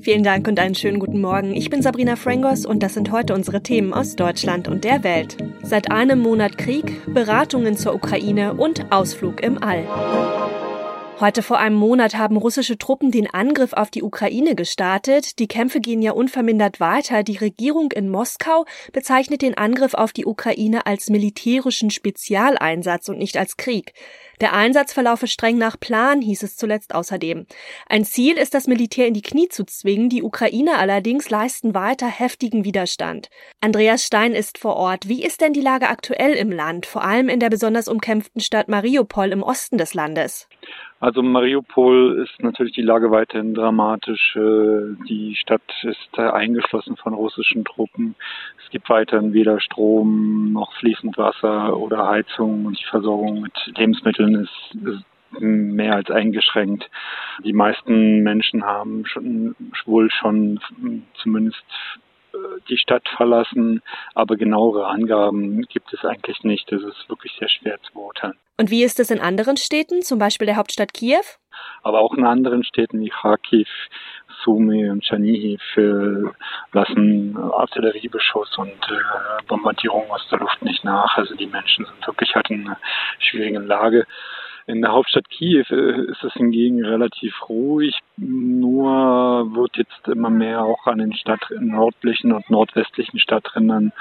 Vielen Dank und einen schönen guten Morgen. Ich bin Sabrina Frangos und das sind heute unsere Themen aus Deutschland und der Welt. Seit einem Monat Krieg, Beratungen zur Ukraine und Ausflug im All. Heute vor einem Monat haben russische Truppen den Angriff auf die Ukraine gestartet. Die Kämpfe gehen ja unvermindert weiter. Die Regierung in Moskau bezeichnet den Angriff auf die Ukraine als militärischen Spezialeinsatz und nicht als Krieg. Der Einsatz verlaufe streng nach Plan, hieß es zuletzt außerdem. Ein Ziel ist, das Militär in die Knie zu zwingen. Die Ukrainer allerdings leisten weiter heftigen Widerstand. Andreas Stein ist vor Ort. Wie ist denn die Lage aktuell im Land, vor allem in der besonders umkämpften Stadt Mariupol im Osten des Landes? Also Mariupol ist natürlich die Lage weiterhin dramatisch. Äh, die Stadt ist eingeschlossen von russischen Truppen. Es gibt weiterhin weder Strom noch fließend Wasser oder Heizung und die Versorgung mit Lebensmitteln ist, ist mehr als eingeschränkt. Die meisten Menschen haben schon, wohl schon zumindest die Stadt verlassen, aber genauere Angaben gibt es eigentlich nicht. Das ist wirklich sehr schwer zu beurteilen. Und wie ist es in anderen Städten, zum Beispiel der Hauptstadt Kiew? Aber auch in anderen Städten wie Kharkiv, Sumy und Chernihiv äh, lassen Artilleriebeschuss und äh, Bombardierung aus der Luft nicht nach. Also die Menschen sind wirklich halt in einer schwierigen Lage. In der Hauptstadt Kiew äh, ist es hingegen relativ ruhig, nur wird jetzt immer mehr auch an den Stadt nördlichen und nordwestlichen Stadträndern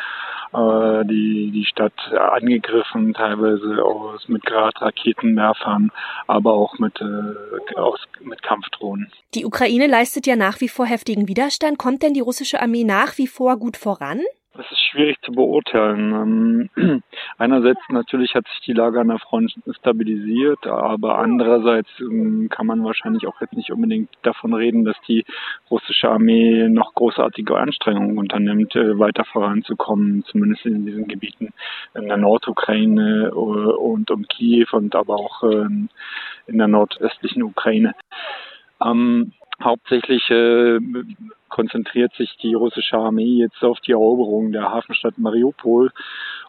äh, die, die Stadt angegriffen, teilweise aus, mit Grad-Raketenwerfern, aber auch mit, äh, aus, mit Kampfdrohnen. Die Ukraine leistet ja nach wie vor heftigen Widerstand. Kommt denn die russische Armee nach wie vor gut voran? Das ist schwierig zu beurteilen. Ähm, einerseits natürlich hat sich die Lage an der Front stabilisiert, aber andererseits ähm, kann man wahrscheinlich auch jetzt nicht unbedingt davon reden, dass die russische Armee noch großartige Anstrengungen unternimmt, äh, weiter voranzukommen, zumindest in diesen Gebieten in der Nordukraine äh, und um Kiew und aber auch ähm, in der nordöstlichen Ukraine. Ähm, hauptsächlich äh, konzentriert sich die russische Armee jetzt auf die Eroberung der Hafenstadt Mariupol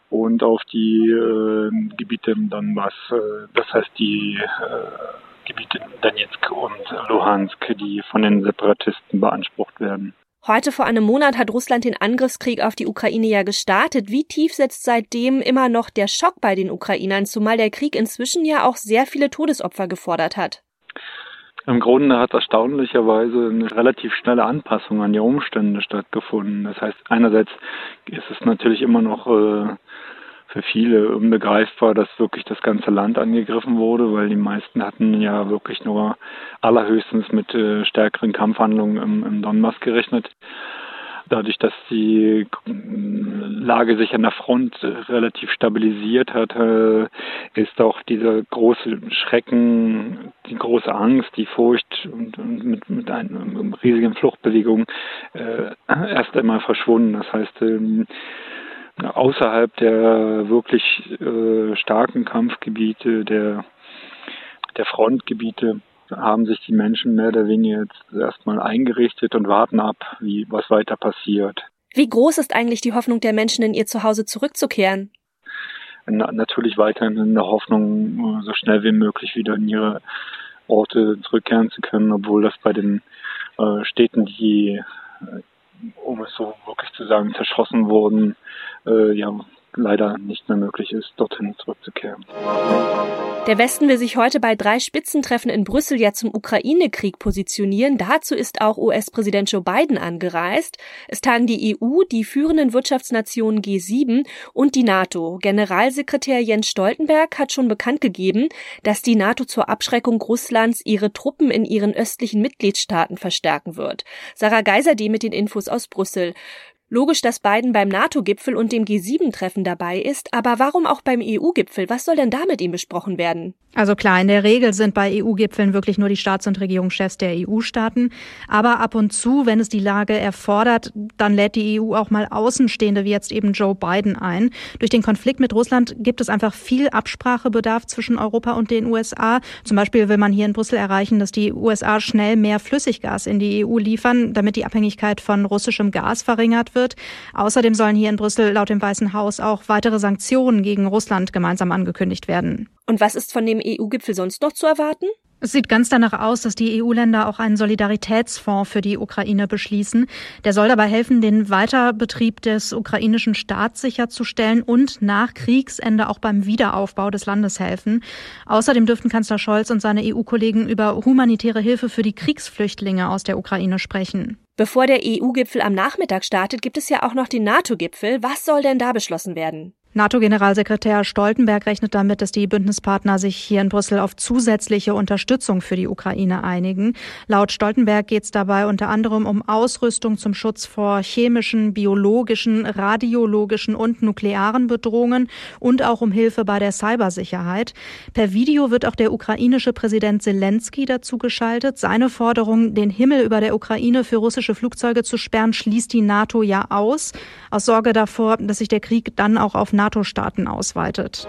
und auf die äh, Gebiete im Donbass, äh, das heißt die äh, Gebiete Donetsk und Luhansk, die von den Separatisten beansprucht werden. Heute vor einem Monat hat Russland den Angriffskrieg auf die Ukraine ja gestartet. Wie tief setzt seitdem immer noch der Schock bei den Ukrainern, zumal der Krieg inzwischen ja auch sehr viele Todesopfer gefordert hat? Im Grunde hat erstaunlicherweise eine relativ schnelle Anpassung an die Umstände stattgefunden. Das heißt, einerseits ist es natürlich immer noch äh, für viele unbegreifbar, dass wirklich das ganze Land angegriffen wurde, weil die meisten hatten ja wirklich nur allerhöchstens mit äh, stärkeren Kampfhandlungen im, im Donbass gerechnet. Dadurch, dass die Lage sich an der Front relativ stabilisiert hat, äh, ist auch dieser große Schrecken, die große Angst, die Furcht und, mit, mit einer riesigen Fluchtbewegung äh, erst einmal verschwunden. Das heißt, ähm, außerhalb der wirklich äh, starken Kampfgebiete, der, der Frontgebiete, haben sich die Menschen mehr oder weniger jetzt erstmal eingerichtet und warten ab, wie was weiter passiert. Wie groß ist eigentlich die Hoffnung der Menschen, in ihr Zuhause zurückzukehren? Na, natürlich weiterhin in der Hoffnung, so schnell wie möglich wieder in ihre Orte zurückkehren zu können, obwohl das bei den äh, Städten, die, äh, um es so wirklich zu sagen, zerschossen wurden, äh, ja leider nicht mehr möglich ist, dorthin zurückzukehren. Der Westen will sich heute bei drei Spitzentreffen in Brüssel ja zum Ukraine-Krieg positionieren. Dazu ist auch US-Präsident Joe Biden angereist. Es tagen die EU, die führenden Wirtschaftsnationen G7 und die NATO. Generalsekretär Jens Stoltenberg hat schon bekannt gegeben, dass die NATO zur Abschreckung Russlands ihre Truppen in ihren östlichen Mitgliedstaaten verstärken wird. Sarah Geiser, die mit den Infos aus Brüssel. Logisch, dass Biden beim NATO-Gipfel und dem G7-Treffen dabei ist, aber warum auch beim EU-Gipfel? Was soll denn da mit ihm besprochen werden? Also klar, in der Regel sind bei EU-Gipfeln wirklich nur die Staats- und Regierungschefs der EU-Staaten. Aber ab und zu, wenn es die Lage erfordert, dann lädt die EU auch mal Außenstehende wie jetzt eben Joe Biden ein. Durch den Konflikt mit Russland gibt es einfach viel Absprachebedarf zwischen Europa und den USA. Zum Beispiel will man hier in Brüssel erreichen, dass die USA schnell mehr Flüssiggas in die EU liefern, damit die Abhängigkeit von russischem Gas verringert wird wird. Außerdem sollen hier in Brüssel laut dem Weißen Haus auch weitere Sanktionen gegen Russland gemeinsam angekündigt werden. Und was ist von dem EU-Gipfel sonst noch zu erwarten? Es sieht ganz danach aus, dass die EU-Länder auch einen Solidaritätsfonds für die Ukraine beschließen. Der soll dabei helfen, den Weiterbetrieb des ukrainischen Staats sicherzustellen und nach Kriegsende auch beim Wiederaufbau des Landes helfen. Außerdem dürften Kanzler Scholz und seine EU-Kollegen über humanitäre Hilfe für die Kriegsflüchtlinge aus der Ukraine sprechen. Bevor der EU-Gipfel am Nachmittag startet, gibt es ja auch noch den NATO-Gipfel. Was soll denn da beschlossen werden? NATO-Generalsekretär Stoltenberg rechnet damit, dass die Bündnispartner sich hier in Brüssel auf zusätzliche Unterstützung für die Ukraine einigen. Laut Stoltenberg geht es dabei unter anderem um Ausrüstung zum Schutz vor chemischen, biologischen, radiologischen und nuklearen Bedrohungen und auch um Hilfe bei der Cybersicherheit. Per Video wird auch der ukrainische Präsident Zelensky dazu geschaltet. Seine Forderung, den Himmel über der Ukraine für russische Flugzeuge zu sperren, schließt die NATO ja aus, aus Sorge davor, dass sich der Krieg dann auch auf NATO-Staaten ausweitet.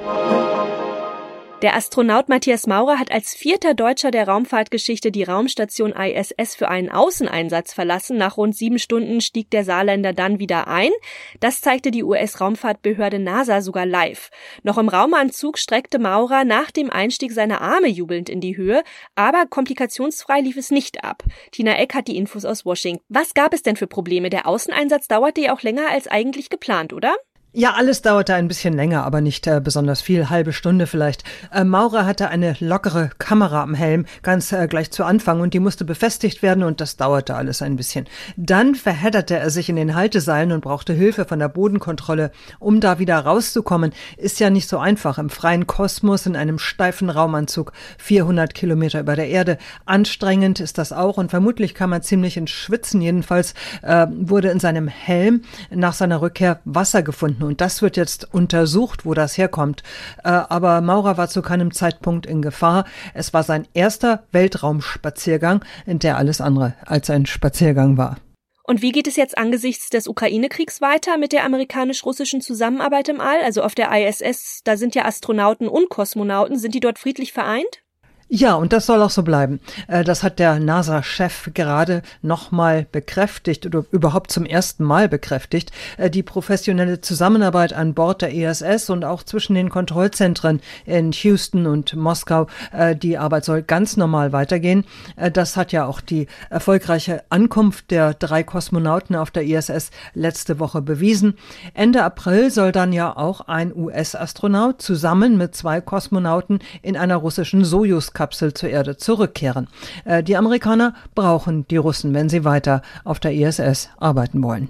Der Astronaut Matthias Maurer hat als vierter Deutscher der Raumfahrtgeschichte die Raumstation ISS für einen Außeneinsatz verlassen. Nach rund sieben Stunden stieg der Saarländer dann wieder ein. Das zeigte die US-Raumfahrtbehörde NASA sogar live. Noch im Raumanzug streckte Maurer nach dem Einstieg seine Arme jubelnd in die Höhe, aber komplikationsfrei lief es nicht ab. Tina Eck hat die Infos aus Washington. Was gab es denn für Probleme? Der Außeneinsatz dauerte ja auch länger als eigentlich geplant, oder? Ja, alles dauerte ein bisschen länger, aber nicht äh, besonders viel, halbe Stunde vielleicht. Äh, Maurer hatte eine lockere Kamera am Helm, ganz äh, gleich zu Anfang, und die musste befestigt werden, und das dauerte alles ein bisschen. Dann verhedderte er sich in den Halteseilen und brauchte Hilfe von der Bodenkontrolle. Um da wieder rauszukommen, ist ja nicht so einfach im freien Kosmos in einem steifen Raumanzug, 400 Kilometer über der Erde. Anstrengend ist das auch, und vermutlich kam er ziemlich ins Schwitzen. Jedenfalls äh, wurde in seinem Helm nach seiner Rückkehr Wasser gefunden gefunden und das wird jetzt untersucht, wo das herkommt. Äh, aber Maurer war zu keinem Zeitpunkt in Gefahr. Es war sein erster Weltraumspaziergang, in der alles andere als ein Spaziergang war. Und wie geht es jetzt angesichts des Ukraine-Kriegs weiter mit der amerikanisch-russischen Zusammenarbeit im All? Also auf der ISS, da sind ja Astronauten und Kosmonauten. Sind die dort friedlich vereint? Ja, und das soll auch so bleiben. Äh, das hat der NASA-Chef gerade nochmal bekräftigt oder überhaupt zum ersten Mal bekräftigt. Äh, die professionelle Zusammenarbeit an Bord der ISS und auch zwischen den Kontrollzentren in Houston und Moskau, äh, die Arbeit soll ganz normal weitergehen. Das hat ja auch die erfolgreiche Ankunft der drei Kosmonauten auf der ISS letzte Woche bewiesen. Ende April soll dann ja auch ein US-Astronaut zusammen mit zwei Kosmonauten in einer russischen Sojus Kapsel zur Erde zurückkehren. Äh, die Amerikaner brauchen die Russen, wenn sie weiter auf der ISS arbeiten wollen.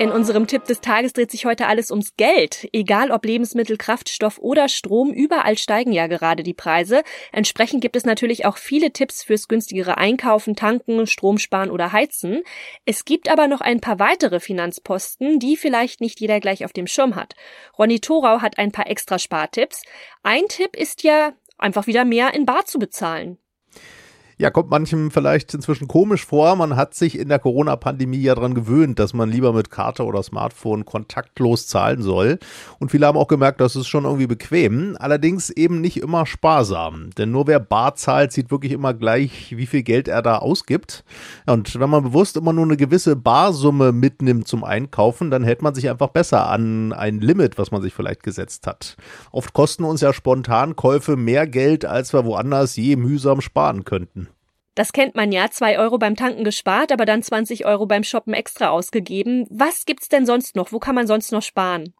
In unserem Tipp des Tages dreht sich heute alles ums Geld. Egal ob Lebensmittel, Kraftstoff oder Strom, überall steigen ja gerade die Preise. Entsprechend gibt es natürlich auch viele Tipps fürs günstigere Einkaufen, Tanken, Strom sparen oder Heizen. Es gibt aber noch ein paar weitere Finanzposten, die vielleicht nicht jeder gleich auf dem Schirm hat. Ronny Thorau hat ein paar extra Spartipps. Ein Tipp ist ja, einfach wieder mehr in Bar zu bezahlen. Ja, kommt manchem vielleicht inzwischen komisch vor. Man hat sich in der Corona-Pandemie ja daran gewöhnt, dass man lieber mit Karte oder Smartphone kontaktlos zahlen soll. Und viele haben auch gemerkt, das ist schon irgendwie bequem. Allerdings eben nicht immer sparsam. Denn nur wer bar zahlt, sieht wirklich immer gleich, wie viel Geld er da ausgibt. Und wenn man bewusst immer nur eine gewisse Barsumme mitnimmt zum Einkaufen, dann hält man sich einfach besser an ein Limit, was man sich vielleicht gesetzt hat. Oft kosten uns ja spontan Käufe mehr Geld, als wir woanders je mühsam sparen könnten. Das kennt man ja, zwei Euro beim Tanken gespart, aber dann 20 Euro beim Shoppen extra ausgegeben. Was gibt's denn sonst noch? Wo kann man sonst noch sparen?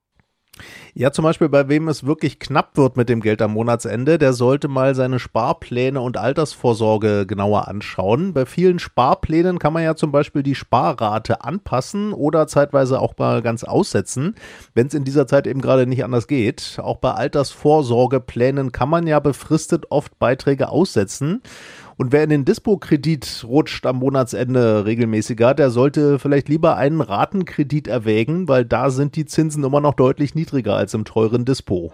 Ja, zum Beispiel bei wem es wirklich knapp wird mit dem Geld am Monatsende, der sollte mal seine Sparpläne und Altersvorsorge genauer anschauen. Bei vielen Sparplänen kann man ja zum Beispiel die Sparrate anpassen oder zeitweise auch mal ganz aussetzen, wenn es in dieser Zeit eben gerade nicht anders geht. Auch bei Altersvorsorgeplänen kann man ja befristet oft Beiträge aussetzen. Und wer in den Dispo-Kredit rutscht am Monatsende regelmäßiger, der sollte vielleicht lieber einen Ratenkredit erwägen, weil da sind die Zinsen immer noch deutlich niedriger als im teuren Dispo.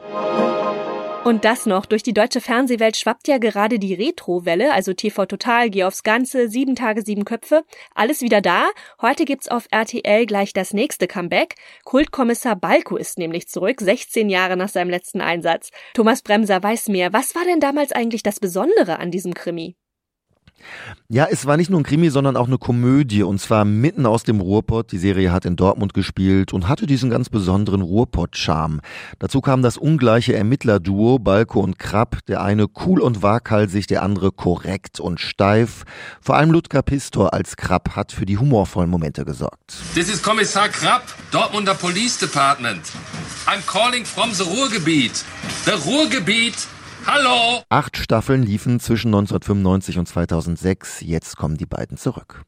Und das noch, durch die deutsche Fernsehwelt schwappt ja gerade die Retro-Welle, also TV Total, Geh aufs Ganze, sieben Tage, sieben Köpfe, alles wieder da. Heute gibt's auf RTL gleich das nächste Comeback. Kultkommissar Balko ist nämlich zurück, 16 Jahre nach seinem letzten Einsatz. Thomas Bremser weiß mehr. Was war denn damals eigentlich das Besondere an diesem Krimi? Ja, es war nicht nur ein Krimi, sondern auch eine Komödie und zwar mitten aus dem Ruhrpott. Die Serie hat in Dortmund gespielt und hatte diesen ganz besonderen Ruhrpott-Charme. Dazu kam das ungleiche Ermittlerduo Balko und Krapp, der eine cool und waghalsig, der andere korrekt und steif. Vor allem Ludger Pistor als Krapp hat für die humorvollen Momente gesorgt. Das ist Kommissar Krapp, Dortmunder Police Department. I'm calling from the Ruhrgebiet. The Ruhrgebiet Hallo! Acht Staffeln liefen zwischen 1995 und 2006. Jetzt kommen die beiden zurück.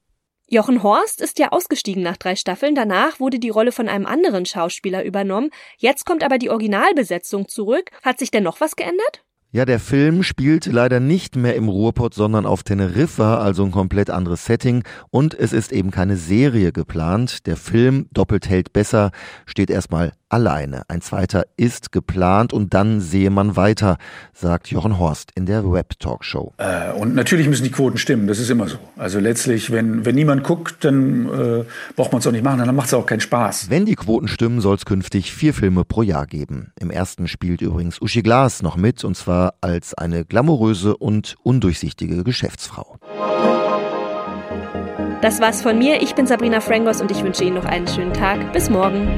Jochen Horst ist ja ausgestiegen nach drei Staffeln. Danach wurde die Rolle von einem anderen Schauspieler übernommen. Jetzt kommt aber die Originalbesetzung zurück. Hat sich denn noch was geändert? Ja, der Film spielt leider nicht mehr im Ruhrpott, sondern auf Teneriffa, also ein komplett anderes Setting. Und es ist eben keine Serie geplant. Der Film Doppelt hält besser steht erstmal alleine. Ein zweiter ist geplant und dann sehe man weiter, sagt Jochen Horst in der Web-Talkshow. Äh, und natürlich müssen die Quoten stimmen, das ist immer so. Also letztlich, wenn, wenn niemand guckt, dann äh, braucht man es auch nicht machen, dann macht es auch keinen Spaß. Wenn die Quoten stimmen, soll es künftig vier Filme pro Jahr geben. Im ersten spielt übrigens Uschi Glas noch mit und zwar als eine glamouröse und undurchsichtige Geschäftsfrau. Das war's von mir. Ich bin Sabrina Frangos und ich wünsche Ihnen noch einen schönen Tag. Bis morgen.